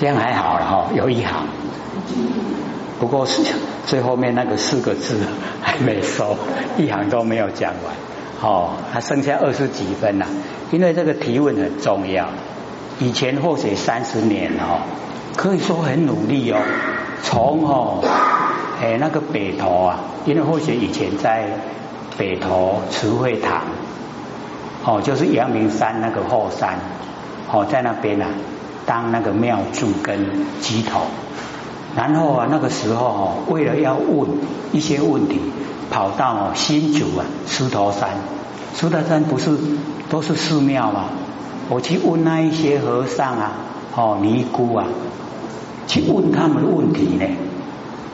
这样还好了哈，有一行。不过是最后面那个四个字还没收，一行都没有讲完。哦，还剩下二十几分了。因为这个提问很重要。以前或许三十年哦，可以说很努力哦。从哦，哎那个北投啊，因为或许以前在北投慈惠堂，哦就是阳明山那个后山，哦在那边啊。当那个庙祝跟鸡头，然后啊，那个时候哦，为了要问一些问题，跑到新竹啊，石头山，石头山不是都是寺庙吗？我去问那一些和尚啊，哦尼姑啊，去问他们的问题呢，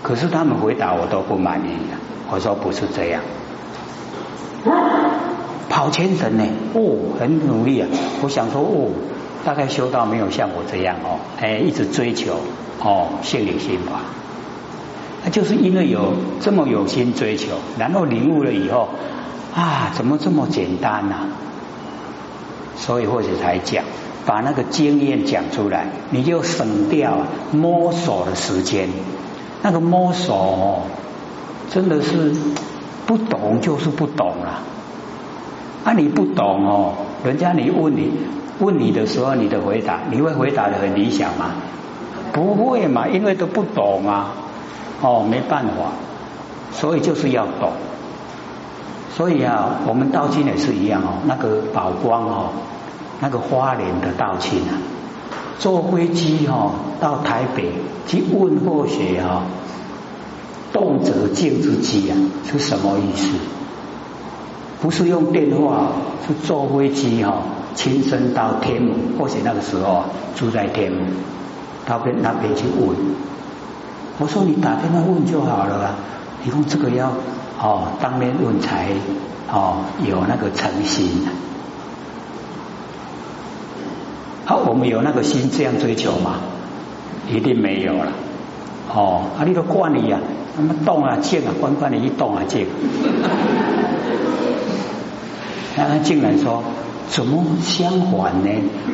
可是他们回答我都不满意啊。我说不是这样，跑前程呢，哦，很努力啊。我想说哦。大概修道没有像我这样哦，哎，一直追求哦，心灵心法，那就是因为有这么有心追求，然后领悟了以后啊，怎么这么简单呢？所以或者才讲，把那个经验讲出来，你就省掉摸索的时间。那个摸索哦，真的是不懂就是不懂了。啊，你不懂哦，人家你问你。问你的时候，你的回答你会回答的很理想吗？不会嘛，因为都不懂啊，哦，没办法，所以就是要懂。所以啊，我们道亲也是一样哦，那个宝光哦，那个花莲的道亲啊，坐飞机哦到台北去问或学啊，动辄静之机啊是什么意思？不是用电话，是坐飞机哈。亲身到天母，或许那个时候住在天母，到边那边去问。我说你打电话问就好了，你用这个要哦当面问才哦有那个诚心。好，我们有那个心这样追求吗？一定没有了。哦，啊，你都惯你呀，那么动啊静啊，关关你一动啊静。他竟然说。怎么相反呢？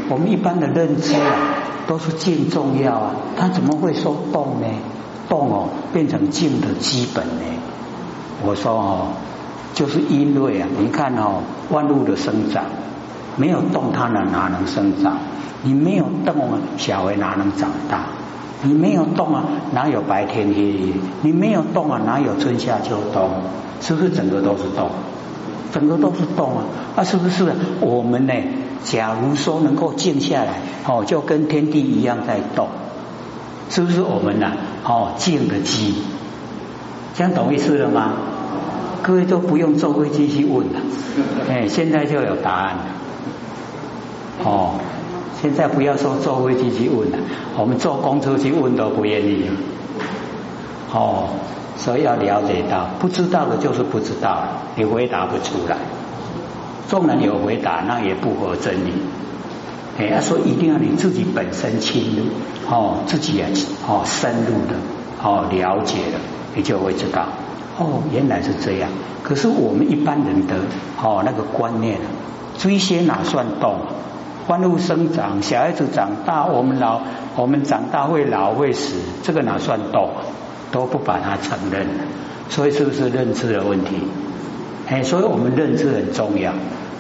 我们一般的认知啊，都是静重要啊，他怎么会说动呢？动哦，变成静的基本呢？我说哦，就是因为啊，你看哦，万物的生长，没有动它呢，哪能生长？你没有动啊，小孩哪能长大？你没有动啊，哪有白天黑夜？你没有动啊，哪有春夏秋冬？是不是整个都是动？整个都是动啊，啊，是不是？我们呢？假如说能够静下来，哦，就跟天地一样在动，是不是我们呢？哦，静的机，这样懂意思了吗？各位都不用坐飞机去问了，哎，现在就有答案了。哦，现在不要说坐飞机去问了，我们坐公车去问都不愿意。哦。所以要了解到，不知道的就是不知道，你回答不出来。纵然有回答，那也不合真理。哎，说一定要你自己本身亲入，哦，自己啊，哦，深入的，哦，了解了，你就会知道，哦，原来是这样。可是我们一般人的哦那个观念，追些哪算动？万物生长，小孩子长大，我们老，我们长大会老会死，这个哪算动？都不把它承认，所以是不是认知的问题？哎，所以我们认知很重要。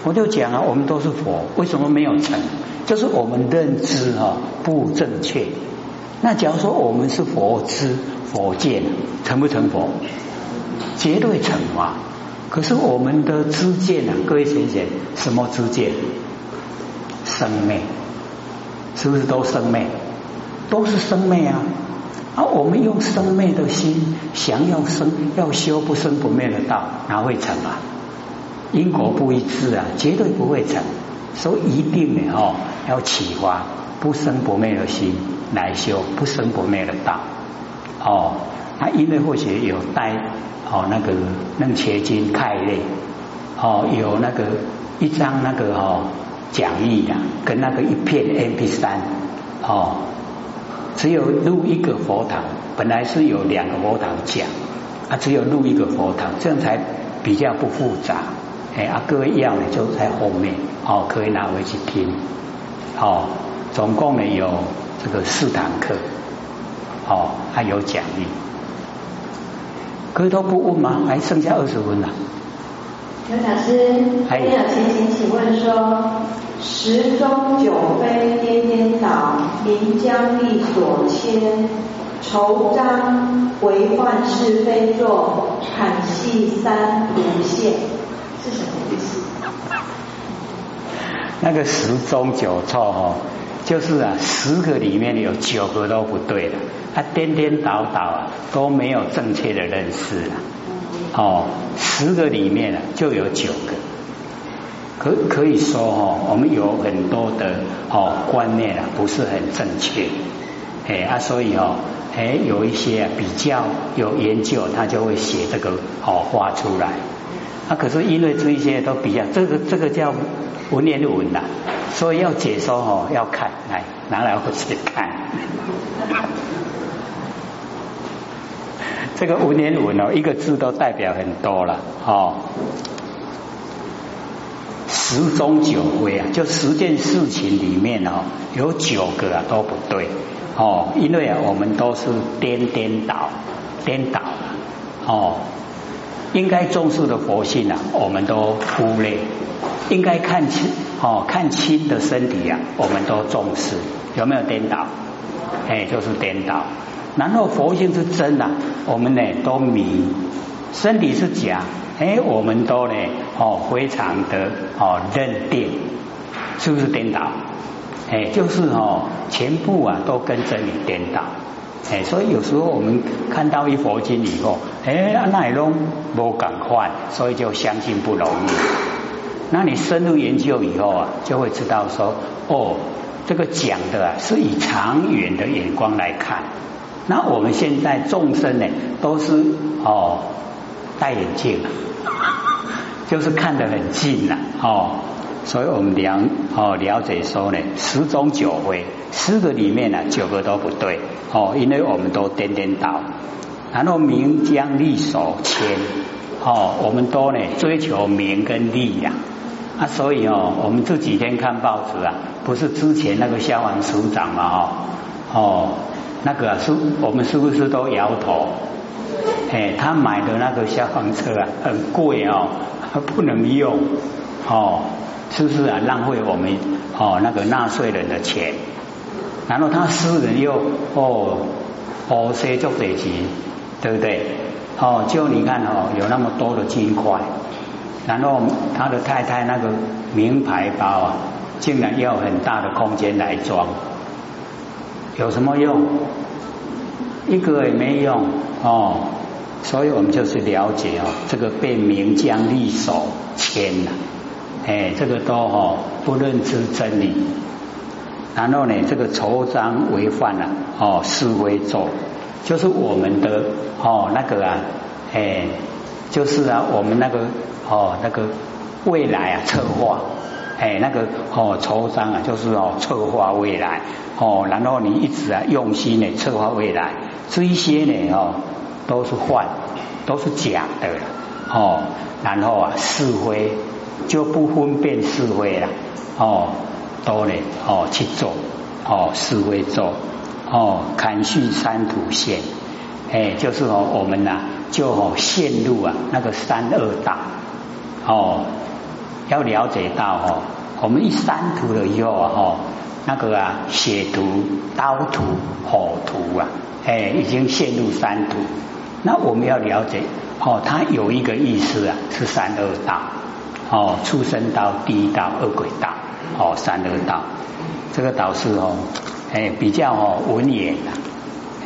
我就讲啊，我们都是佛，为什么没有成？就是我们认知哈不正确。那假如说我们是佛知佛见，成不成佛？绝对成嘛。可是我们的知见啊，各位学姐，什么知见？生灭，是不是都生灭？都是生灭啊。啊，我们用生灭的心想要生要修不生不灭的道，哪会成啊？因果不一致啊，绝对不会成。所以一定的哦，要启发不生不灭的心来修不生不灭的道。哦，那因为或许有带哦那个楞伽经开类，哦有那个一张那个哦讲义的，跟那个一片 MP 三哦。只有入一个佛堂，本来是有两个佛堂讲，啊，只有入一个佛堂，这样才比较不复杂。哎，啊，各位要的就在后面，哦，可以拿回去听。哦，总共呢有这个四堂课，哦，还有奖励。各位都不问吗？还剩下二十分了。刘老师，还有前请请问说，时中九飞颠颠倒，临江力所牵，愁章为患是非作，坎系三途线，是什么意思？那个十中九错哦，就是啊，十个里面有九个都不对的，他颠颠倒倒啊，都没有正确的认识啊。哦，十个里面啊，就有九个，可可以说哦，我们有很多的哦观念啊，不是很正确，哎啊，所以哦，哎有一些比较有研究，他就会写这个哦画出来。啊，可是因为这一些都比较，这个这个叫文言文呐，所以要解说哦，要看来拿来我去看。这个文言文哦，一个字都代表很多了哦。十中九非啊，就十件事情里面哦，有九个啊都不对哦，因为啊我们都是颠颠倒颠倒了哦，应该重视的佛性啊，我们都忽略；应该看清哦看清的身体啊，我们都重视，有没有颠倒？哎，就是颠倒。然后佛性是真的，我们呢都迷；身体是假，哎，我们都呢哦非常的哦认定，是不是颠倒？哎，就是哦全部啊都跟着你颠倒，哎，所以有时候我们看到一佛经以后，哎，那也拢无敢换，所以就相信不容易。那你深入研究以后啊，就会知道说，哦，这个讲的啊是以长远的眼光来看。那我们现在众生呢，都是哦戴眼镜，就是看得很近了哦，所以我们了哦了解说呢，十中九非，十个里面呢九个都不对哦，因为我们都颠颠倒，然后名将利手牵哦，我们都呢追求名跟利呀啊，所以哦，我们这几天看报纸啊，不是之前那个消防署长嘛哦哦。那个是，我们是不是都摇头？哎，他买的那个消防车啊，很贵哦，不能用哦，是不是啊？浪费我们哦那个纳税人的钱。然后他私人又哦哦些做得起，对不对？哦，就你看哦，有那么多的金块，然后他的太太那个名牌包啊，竟然要很大的空间来装。有什么用？一个也没用哦，所以我们就是了解哦，这个被名将利手牵了，哎，这个都哦不认知真理，然后呢，这个愁章为犯了哦，是为咒，就是我们的哦那个啊，哎，就是啊，我们那个哦那个未来啊策划。哎，那个哦，筹章啊，就是哦，策划未来。哦，然后你一直啊用心的策划未来，这一些呢哦，都是幻，都是假的哦，然后啊是非就不分辨是非了哦，都呢哦去做哦是非做哦砍去三途线，哎，就是哦我们呐就哦陷入啊那个三恶道哦。要了解到哦，我们一三途了以后啊，哦，那个啊，血途、刀途、火途啊，哎，已经陷入三途。那我们要了解哦，它有一个意思啊，是三恶道哦，畜生道、地狱道、恶鬼道哦，三恶道。这个导师哦，哎，比较哦文言的，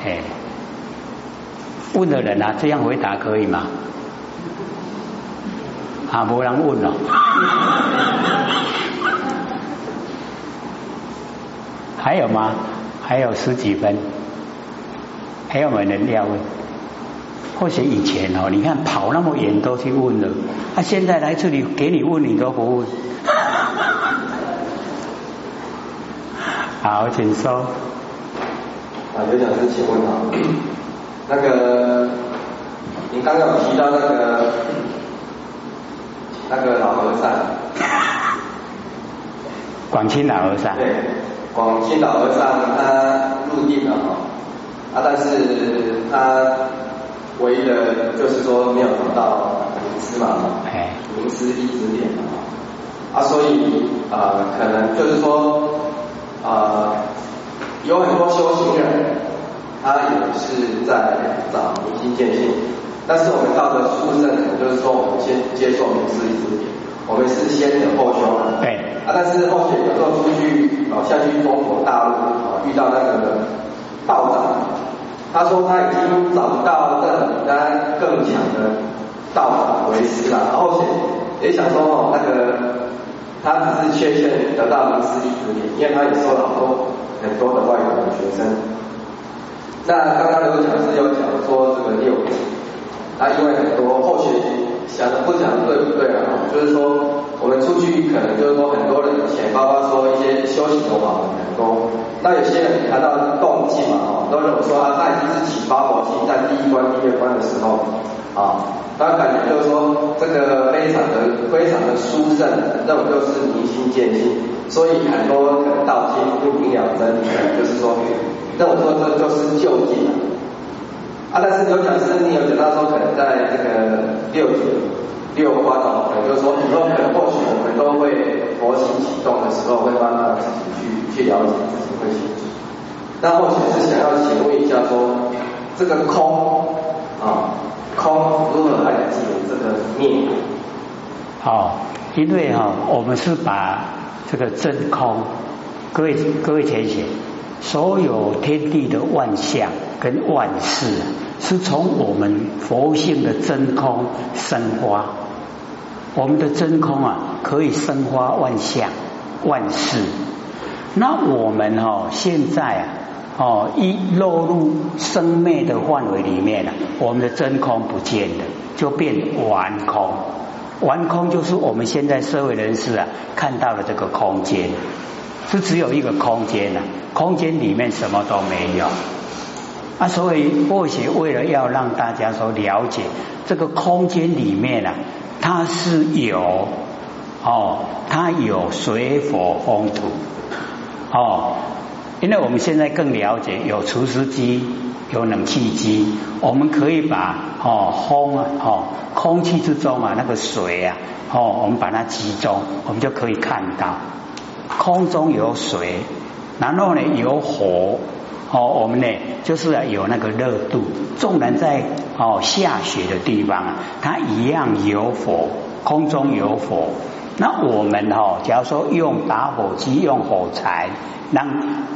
哎，问的人啊，这样回答可以吗？啊，没人问了。还有吗？还有十几分，还有没人要问？或许以前哦，你看跑那么远都去问了，他现在来这里给你问，你都不问。好，请说。啊，刘讲师，请问啊，那个你刚刚有提到那个。那个老和尚，广清老和尚。对，广清老和尚他入定了哈，啊，但是他唯一的就是说没有找到名师嘛，名师一指点啊，所以啊，可能就是说啊，有很多修行人，他也是在找明心见性，但是我们到了出生，就是说我们先接受名师一指点，我们是先等后修对。啊，但是后续有时候出去啊，像去中国大陆啊，遇到那个道长，他说他已经找不到这他更强的道法为师了，然后也想说哦，那个他只是缺陷得到名师一指点，因为他也收了好多很多的外国的学生。那刚刚刘讲师有讲说这个六，那，因为很多后续想的不讲对不对啊？就是说。我们出去可能就是说很多人钱包修行的话很多，那有些人谈到动机嘛，哦，都认为说啊，那已经是起发火心在第一关、第二关的时候，啊，他感觉就是说这个非常的、非常的殊胜，那种就是明心见性，所以很多可能道经不明了真理，就是说那我说这就是就近啊，但是有讲师你有讲到说可能在这个六祖。六关哦，也就是说，以后可能或许我们都会佛心启动的时候，会慢慢自己去去了解自己会清楚。那或许是想要请问一下，说这个空啊，空如何来解这个灭？好，因为哈，我们是把这个真空，各位各位浅显，所有天地的万象跟万事，是从我们佛性的真空生发。我们的真空啊，可以生花万象、万事。那我们哦，现在啊，哦，一落入生灭的范围里面了，我们的真空不见了，就变完空。完空就是我们现在社会人士啊看到的这个空间，是只有一个空间呐，空间里面什么都没有。啊，所以或许为了要让大家说了解这个空间里面啊。它是有哦，它有水火风土哦，因为我们现在更了解有除湿机，有冷气机，我们可以把哦风啊哦空气之中啊那个水啊哦，我们把它集中，我们就可以看到空中有水，然后呢有火。哦，我们呢就是有那个热度，纵然在哦下雪的地方啊，它一样有火，空中有火。那我们哈，假如说用打火机用火柴让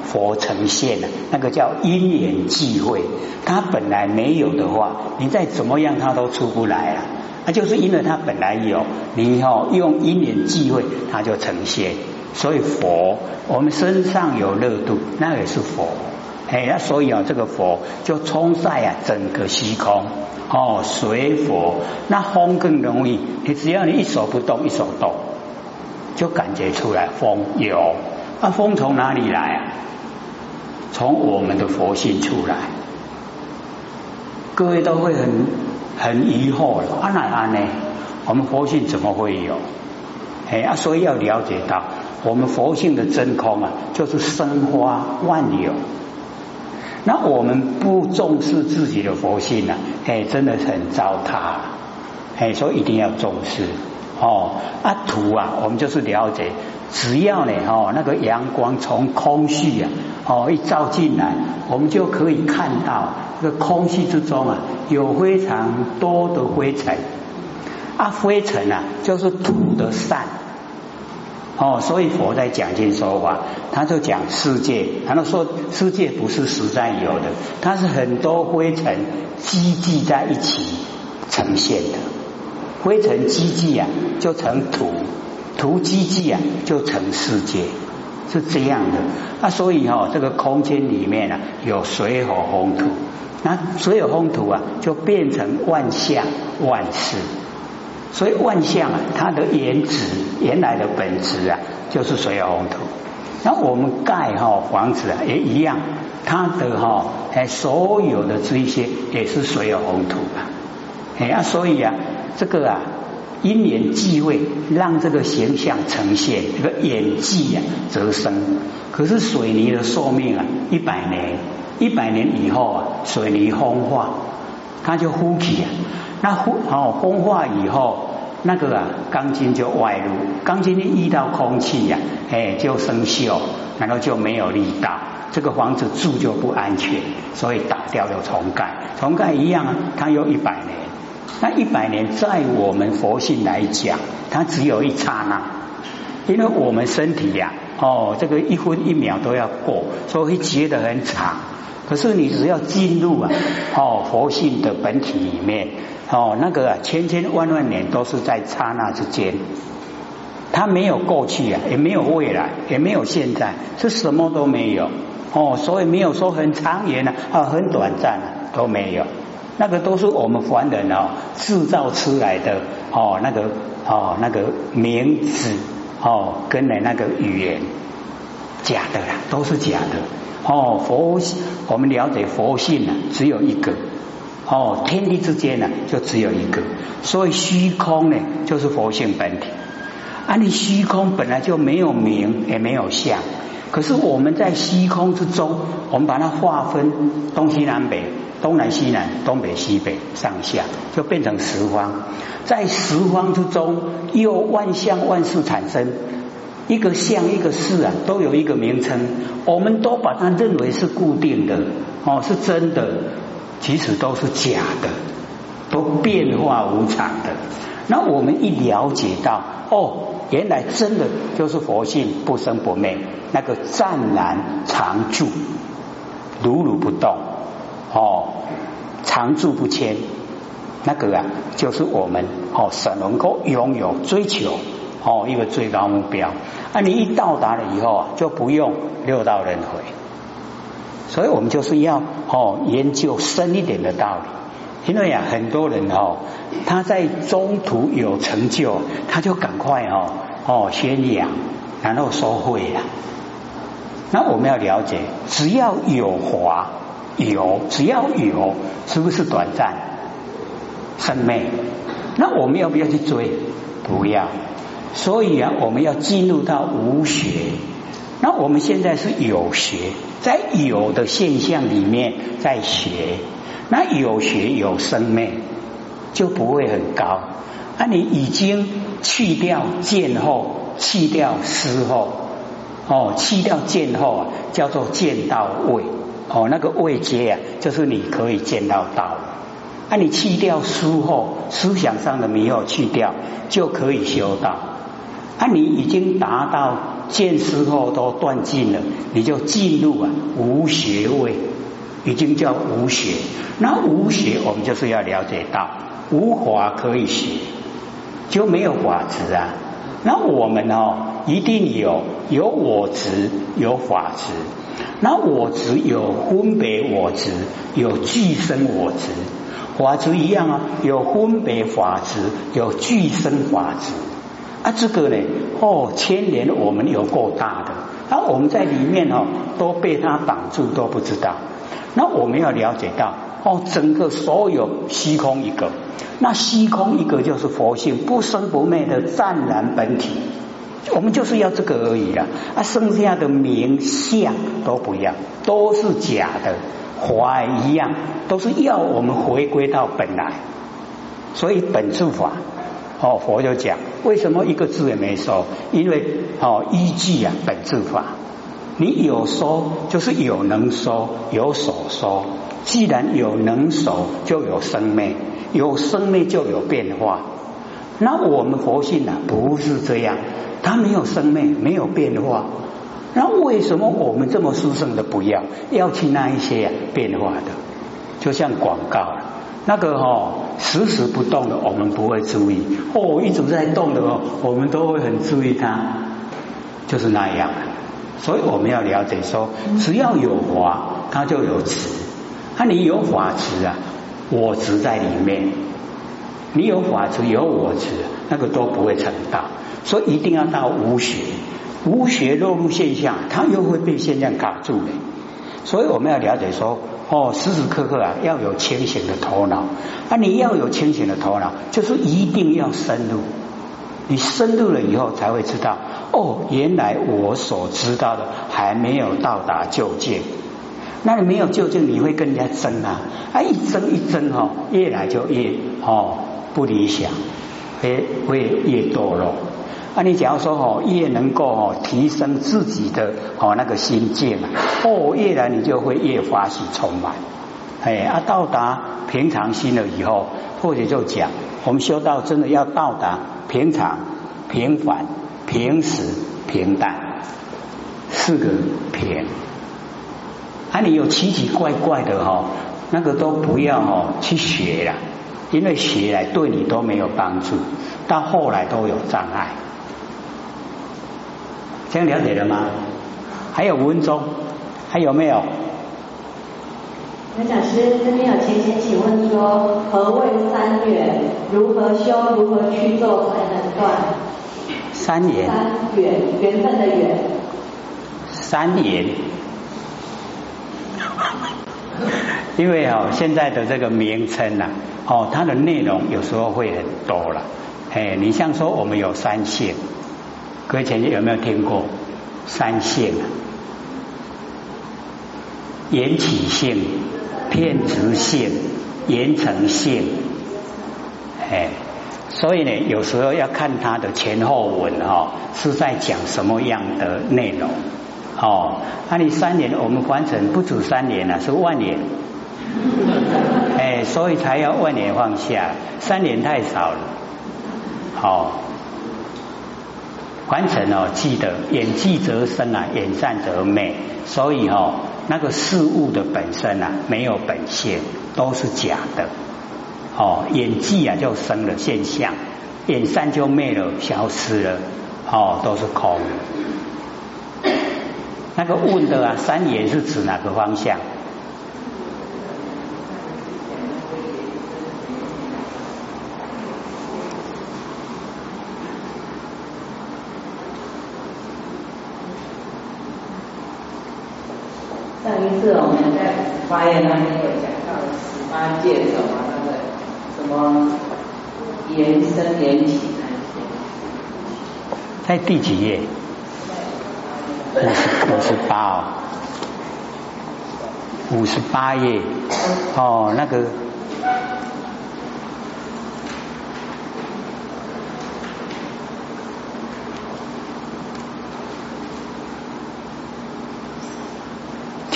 佛呈现了，那个叫因缘际会。它本来没有的话，你再怎么样它都出不来啊。那就是因为它本来有，你哦用因缘际会，它就呈现。所以佛，我们身上有热度，那也是佛。哎，那所以啊，这个佛就冲晒啊整个虚空哦，水佛那风更容易，你只要你一手不动，一手动，就感觉出来风有。那风从哪里来啊？从我们的佛性出来。各位都会很很疑惑了，安哪安呢？我们佛性怎么会有？哎啊，所以要了解到，我们佛性的真空啊，就是生花万有。那我们不重视自己的佛性呢？哎，真的很糟蹋。哎，所以一定要重视哦。啊，土啊，我们就是了解，只要呢，哦，那个阳光从空气啊，哦，一照进来，我们就可以看到这个空气之中啊，有非常多的灰尘。啊，灰尘啊，就是土的散。哦，所以佛在讲经说法，他就讲世界，他说世界不是实在有的，它是很多灰尘积聚在一起呈现的。灰尘积聚啊，就成土；土积聚啊，就成世界，是这样的。那所以哈，这个空间里面啊，有水火风土，那水火风土啊，就变成万象万事。所以万象啊，它的原质原来的本质啊，就是水火风土。那我们盖哈房子啊，也一样，它的哈哎所有的这些也是水火风土啊。哎啊，所以啊，这个啊因缘际会，让这个形象呈现，这个演技啊，则生。可是水泥的寿命啊，一百年，一百年以后啊，水泥风化，它就呼起啊。那呼哦，风化以后，那个啊，钢筋就外露，钢筋一遇到空气呀，哎，就生锈，然后就没有力道，这个房子住就不安全，所以打掉又重盖，重盖一样啊，它有一百年。那一百年在我们佛性来讲，它只有一刹那，因为我们身体呀，哦，这个一分一秒都要过，所以觉得很长。可是你只要进入啊，哦，佛性的本体里面，哦，那个，千千万万年都是在刹那之间，它没有过去啊，也没有未来，也没有现在，是什么都没有。哦，所以没有说很长远啊，啊，很短暂啊，都没有。那个都是我们凡人哦制造出来的哦那个哦那个名字哦跟的那个语言假的啦，都是假的哦佛我们了解佛性呢只有一个哦天地之间呢就只有一个，所以虚空呢就是佛性本体。啊，你虚空本来就没有名也没有相，可是我们在虚空之中，我们把它划分东西南北。东南西南，东北西北，上下就变成十方，在十方之中，又万象万事产生，一个相一个事啊，都有一个名称，我们都把它认为是固定的，哦，是真的，其实都是假的，都变化无常的。那我们一了解到，哦，原来真的就是佛性不生不灭，那个湛然常住，如如不动。哦，常住不迁，那个啊，就是我们哦，神能够拥有追求哦一个最高目标。啊，你一到达了以后啊，就不用六道轮回。所以我们就是要哦研究深一点的道理，因为啊，很多人哦，他在中途有成就，他就赶快哦哦宣扬，然后收回了。那我们要了解，只要有华。有，只要有，是不是短暂生灭？那我们要不要去追？不要。所以啊，我们要进入到无学。那我们现在是有学，在有的现象里面在学。那有学有生灭，就不会很高。那你已经去掉见后，去掉思后，哦，去掉见后啊，叫做见到位。哦，那个位阶啊，就是你可以见到道。啊，你去掉书后思想上的迷惑去掉，就可以修道。啊，你已经达到见思后都断尽了，你就进入啊无学位，已经叫无学。那无学，我们就是要了解到无法可以学，就没有法执啊。那我们哦，一定有有我执，有法执。那我执有分别我执，有具生我执，法执一样啊，有分别法执，有具生法执啊。这个呢，哦，牵连我们有够大的，那我们在里面哦，都被它挡住，都不知道。那我们要了解到，哦，整个所有虚空一个，那虚空一个就是佛性不生不灭的湛然本体。我们就是要这个而已啦，啊，剩下的名相都不要，都是假的，法一样，都是要我们回归到本来。所以本质法，哦，佛就讲，为什么一个字也没说？因为哦，依据啊，本质法，你有说就是有能说，有所说。既然有能说，就有生命，有生命就有变化。那我们佛性呢，不是这样。它没有生命，没有变化。那为什么我们这么殊胜的不要，要去那一些变化的？就像广告，那个哈时时不动的，我们不会注意；哦，一直在动的哦，我们都会很注意它。就是那样。所以我们要了解说，只要有华，它就有执。那你有法执啊，我执在里面。你有法执，有我执，那个都不会成道。所以一定要到无学，无学落入现象，它又会被现象卡住的。所以我们要了解说，哦，时时刻刻啊要有清醒的头脑。啊，你要有清醒的头脑，就是一定要深入。你深入了以后，才会知道哦，原来我所知道的还没有到达究竟。那你没有究竟，你会跟人家争啊？啊，一争一争哦，越来就越哦不理想，会会越堕落。啊，你假如说哦，越能够哦提升自己的哦那个心境啊，哦，越来你就会越发喜充满。哎，啊，到达平常心了以后，或者就讲，我们修道真的要到达平常、平凡、平时、平淡四个平。啊，你有奇奇怪怪的哈，那个都不要哦去学了，因为学来对你都没有帮助，到后来都有障碍。这样了解了吗？还有五分钟，还有没有？刘讲师这边有前贤请问说，何谓三缘？如何修？如何去做才能断？三缘。三缘，缘分的缘。三缘。因为哦，现在的这个名称呐，哦，它的内容有时候会很多了。哎，你像说我们有三性。各位前辈有没有听过三性？缘起性、片直性、缘成性。哎，所以呢，有时候要看它的前后文哈，是在讲什么样的内容。哦，那你三年，我们完成不止三年了，是万年。哎，所以才要万年放下，三年太少了。好。完成哦，记得演技则生啊，演善则灭。所以哦，那个事物的本身啊，没有本性，都是假的。哦，演技啊就生了现象，演善就灭了，消失了。哦，都是空。那个问的啊，三眼是指哪个方向？是我们在发言当中有讲到十八戒什么那个什么延伸延起那些，在第几页？五十五十八哦，五十八页哦，那个。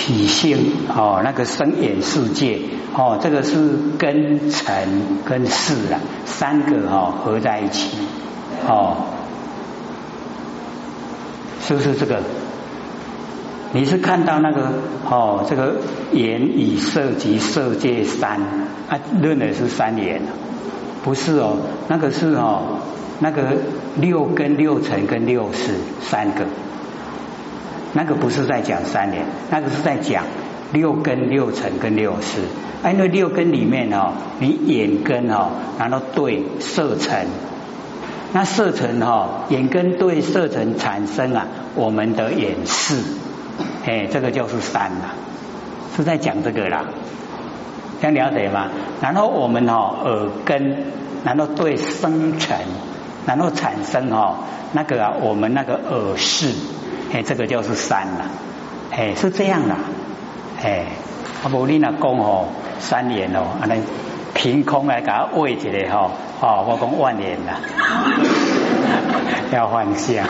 体性哦，那个生眼世界哦，这个是跟尘跟事啊三个哦合在一起哦，是不是这个？你是看到那个哦，这个眼以色及色界三啊，论的是三眼，不是哦，那个是哦，那个六根六尘跟六识三个。那个不是在讲三年，那个是在讲六根、六尘跟六识。哎，那六根里面哦，你眼根哦，然后对色尘，那色尘哈，眼根对色尘产生啊，我们的眼视，哎，这个就是三啦，是在讲这个啦，这样了解吗？然后我们哦，耳根，然后对声尘，然后产生哦，那个啊，我们那个耳视。哎，这个就是山了，哎，是这样的，哎，阿伯你那讲哦，三年哦，安尼凭空来给他喂一个吼，哦，我讲万年了，要幻想，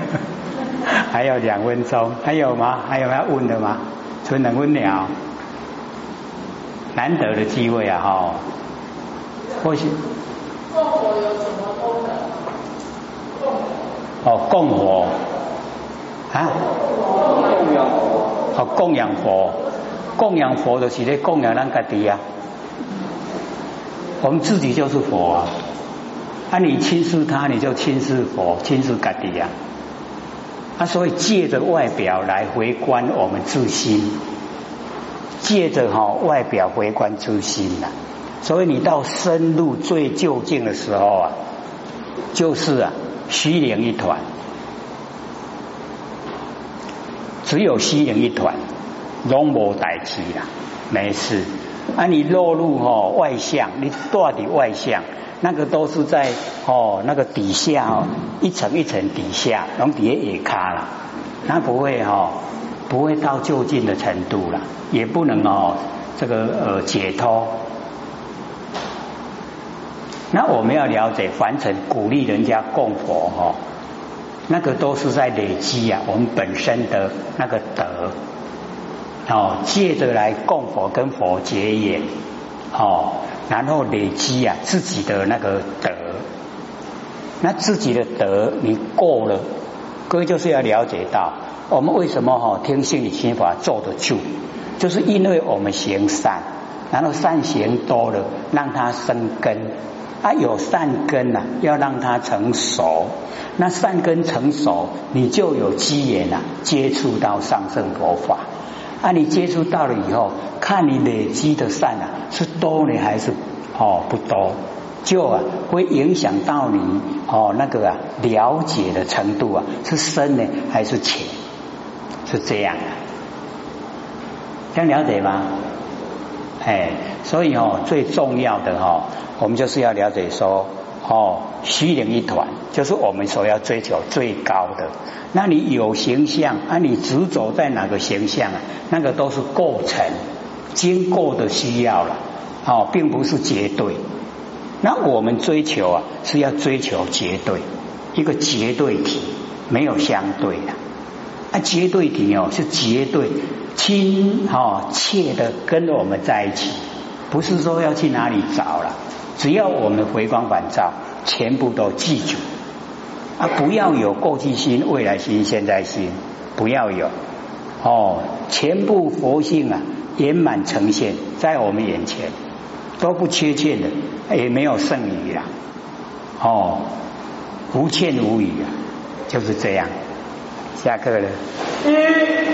还有两分钟，还有吗？还有要问的吗？纯能问了，难得的机会啊，哈，或许共火有什么功能？共哦，供火。啊！供养佛，供养佛，供养佛的是咧供养咱家己啊。我们自己就是佛啊，啊，你轻视他，你就轻视佛，轻视家己啊。啊，所以借着外表来回观我们自心，借着哈外表回观自心呐。所以你到深入最究竟的时候啊，就是啊虚灵一团。只有虚灵一团，拢无代志啦，没事。啊，你落入哦外向，你到底外向，那个都是在哦那个底下哦一层一层底下，拢底下也卡了，那不会哈不会到就近的程度了，也不能哦这个呃解脱。那我们要了解凡尘鼓励人家供佛哈，那个都是在累积啊我们本身的那个德。哦，借着来供佛跟佛结缘，哦，然后累积啊自己的那个德，那自己的德你过了，各位就是要了解到，我们为什么哈听心理心法坐得住，就是因为我们行善，然后善行多了，让它生根，啊有善根呐，要让它成熟，那善根成熟，你就有机缘呐，接触到上圣佛法。啊，你接触到了以后，看你累积的善啊是多呢还是哦不多，就啊会影响到你哦那个啊了解的程度啊是深呢还是浅，是这样的，这样了解吗？哎，所以哦最重要的哈，我们就是要了解说。哦，虚灵一团，就是我们所要追求最高的。那你有形象啊？你执着在哪个形象啊？那个都是过程，经过的需要了。哦，并不是绝对。那我们追求啊，是要追求绝对，一个绝对体，没有相对的。啊，绝对体哦，是绝对亲哦切的跟着我们在一起，不是说要去哪里找了。只要我们回光返照，全部都记住啊！不要有过去心、未来心、现在心，不要有哦！全部佛性啊，圆满呈现在我们眼前，都不缺欠的，也没有剩余啊！哦，无欠无余啊，就是这样。下课了。